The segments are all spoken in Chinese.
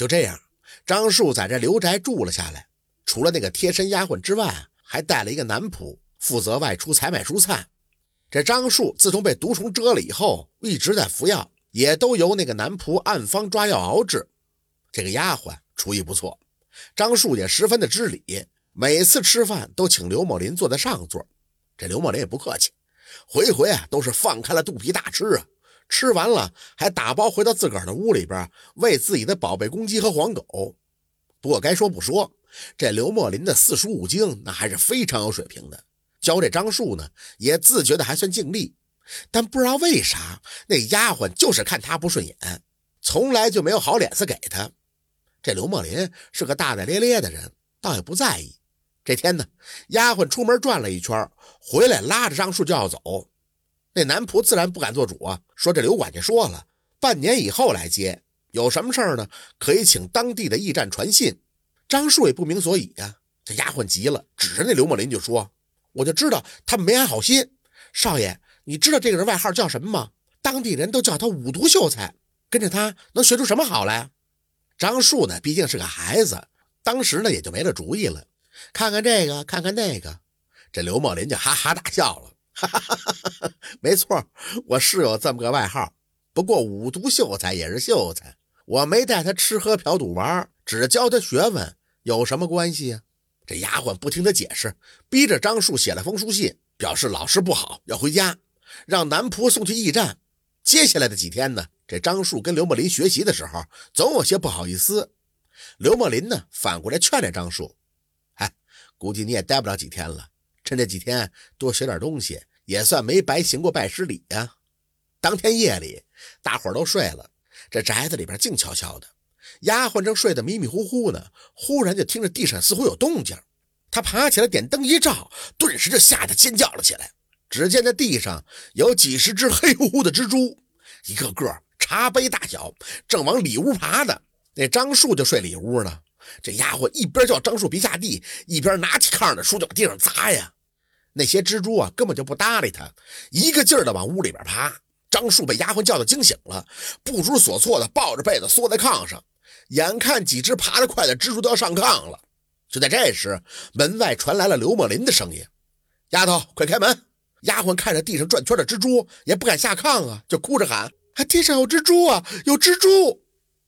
就这样，张树在这刘宅住了下来。除了那个贴身丫鬟之外，还带了一个男仆，负责外出采买蔬菜。这张树自从被毒虫蛰了以后，一直在服药，也都由那个男仆按方抓药熬制。这个丫鬟厨艺不错，张树也十分的知礼，每次吃饭都请刘某林坐在上座。这刘某林也不客气，回回啊都是放开了肚皮大吃啊。吃完了还打包回到自个儿的屋里边，喂自己的宝贝公鸡和黄狗。不过该说不说，这刘墨林的四书五经那还是非常有水平的。教这张树呢，也自觉的还算尽力。但不知道为啥，那丫鬟就是看他不顺眼，从来就没有好脸色给他。这刘墨林是个大大咧咧的人，倒也不在意。这天呢，丫鬟出门转了一圈，回来拉着张树就要走。那男仆自然不敢做主啊，说这刘管家说了，半年以后来接。有什么事儿呢？可以请当地的驿站传信。张树也不明所以呀。这丫鬟急了，指着那刘墨林就说：“我就知道他们没安好心。少爷，你知道这个人外号叫什么吗？当地人都叫他五毒秀才。跟着他能学出什么好来？”张树呢，毕竟是个孩子，当时呢也就没了主意了。看看这个，看看那个，这刘墨林就哈哈大笑了。哈哈哈哈哈没错，我是有这么个外号。不过五毒秀才也是秀才。我没带他吃喝嫖赌玩，只教他学问，有什么关系呀？这丫鬟不听他解释，逼着张树写了封书信，表示老师不好，要回家，让男仆送去驿站。接下来的几天呢，这张树跟刘墨林学习的时候，总有些不好意思。刘墨林呢，反过来劝这张树：“哎，估计你也待不了几天了，趁这几天多学点东西，也算没白行过拜师礼呀。”当天夜里，大伙都睡了。这宅子里边静悄悄的，丫鬟正睡得迷迷糊糊呢，忽然就听着地上似乎有动静，她爬起来点灯一照，顿时就吓得尖叫了起来。只见那地上有几十只黑乎乎的蜘蛛，一个个茶杯大小，正往里屋爬呢。那张树就睡里屋呢，这丫鬟一边叫张树别下地，一边拿起炕上的书就往地上砸呀。那些蜘蛛啊，根本就不搭理他，一个劲儿的往屋里边爬。张树被丫鬟叫的惊醒了，不知所措的抱着被子缩在炕上，眼看几只爬得快的蜘蛛都要上炕了。就在这时，门外传来了刘墨林的声音：“丫头，快开门！”丫鬟看着地上转圈的蜘蛛，也不敢下炕啊，就哭着喊：“地上有蜘蛛啊，有蜘蛛！”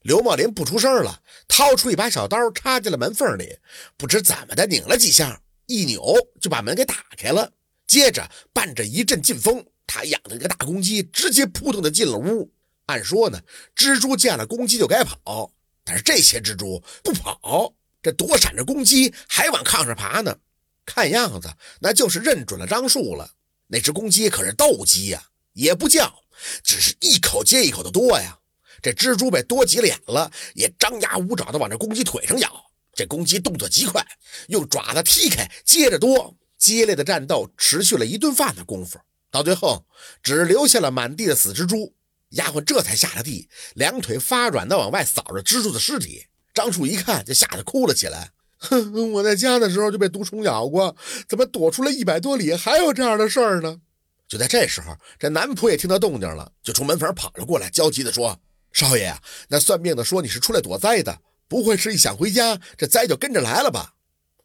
刘墨林不出声了，掏出一把小刀插进了门缝里，不知怎么的拧了几下，一扭就把门给打开了。接着伴着一阵劲风。他养的那个大公鸡直接扑腾的进了屋。按说呢，蜘蛛见了公鸡就该跑，但是这些蜘蛛不跑，这躲闪着公鸡，还往炕上爬呢。看样子那就是认准了张树了。那只公鸡可是斗鸡呀，也不叫，只是一口接一口的多呀。这蜘蛛被多急了眼了，也张牙舞爪的往这公鸡腿上咬。这公鸡动作极快，用爪子踢开，接着多。激烈的战斗持续了一顿饭的功夫。到最后，只留下了满地的死蜘蛛，丫鬟这才下了地，两腿发软的往外扫着蜘蛛的尸体。张树一看，就吓得哭了起来。哼，我在家的时候就被毒虫咬过，怎么躲出来一百多里还有这样的事儿呢？就在这时候，这男仆也听到动静了，就从门缝跑了过来，焦急地说：“少爷，那算命的说你是出来躲灾的，不会是一想回家，这灾就跟着来了吧？”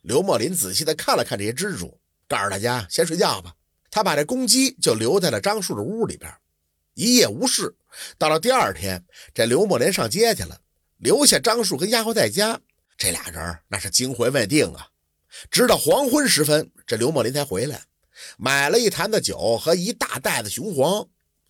刘墨林仔细地看了看这些蜘蛛，告诉大家先睡觉吧。他把这公鸡就留在了张树的屋里边，一夜无事。到了第二天，这刘墨林上街去了，留下张树跟丫鬟在家。这俩人那是惊魂未定啊！直到黄昏时分，这刘墨林才回来，买了一坛子酒和一大袋子雄黄，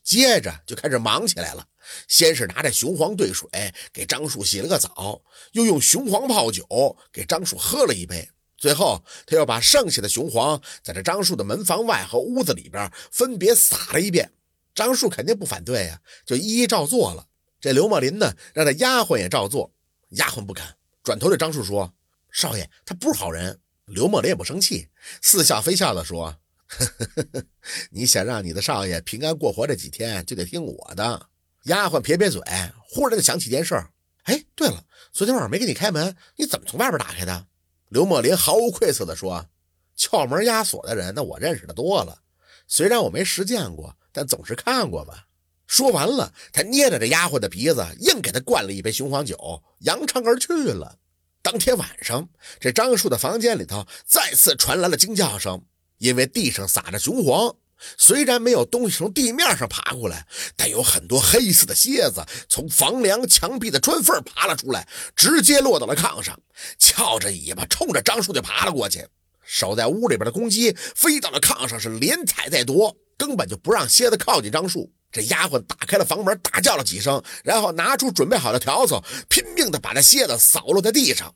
接着就开始忙起来了。先是拿着雄黄兑水给张树洗了个澡，又用雄黄泡酒给张树喝了一杯。最后，他又把剩下的雄黄在这张树的门房外和屋子里边分别撒了一遍。张树肯定不反对呀，就一一照做了。这刘墨林呢，让这丫鬟也照做，丫鬟不肯，转头对张树说：“少爷，他不是好人。”刘墨林也不生气，似笑非笑的说：“ 你想让你的少爷平安过活这几天，就得听我的。”丫鬟撇撇嘴，忽然就想起件事儿：“哎，对了，昨天晚上没给你开门，你怎么从外边打开的？”刘墨林毫无愧色地说：“撬门压锁的人，那我认识的多了。虽然我没实践过，但总是看过吧。”说完了，他捏着这丫鬟的鼻子，硬给她灌了一杯雄黄酒，扬长而去了。当天晚上，这张树的房间里头再次传来了惊叫声，因为地上撒着雄黄。虽然没有东西从地面上爬过来，但有很多黑色的蝎子从房梁、墙壁的砖缝爬了出来，直接落到了炕上，翘着尾巴冲着张树就爬了过去。守在屋里边的公鸡飞到了炕上，是连踩带夺，根本就不让蝎子靠近张树。这丫鬟打开了房门，大叫了几声，然后拿出准备好的笤帚，拼命的把这蝎子扫落在地上。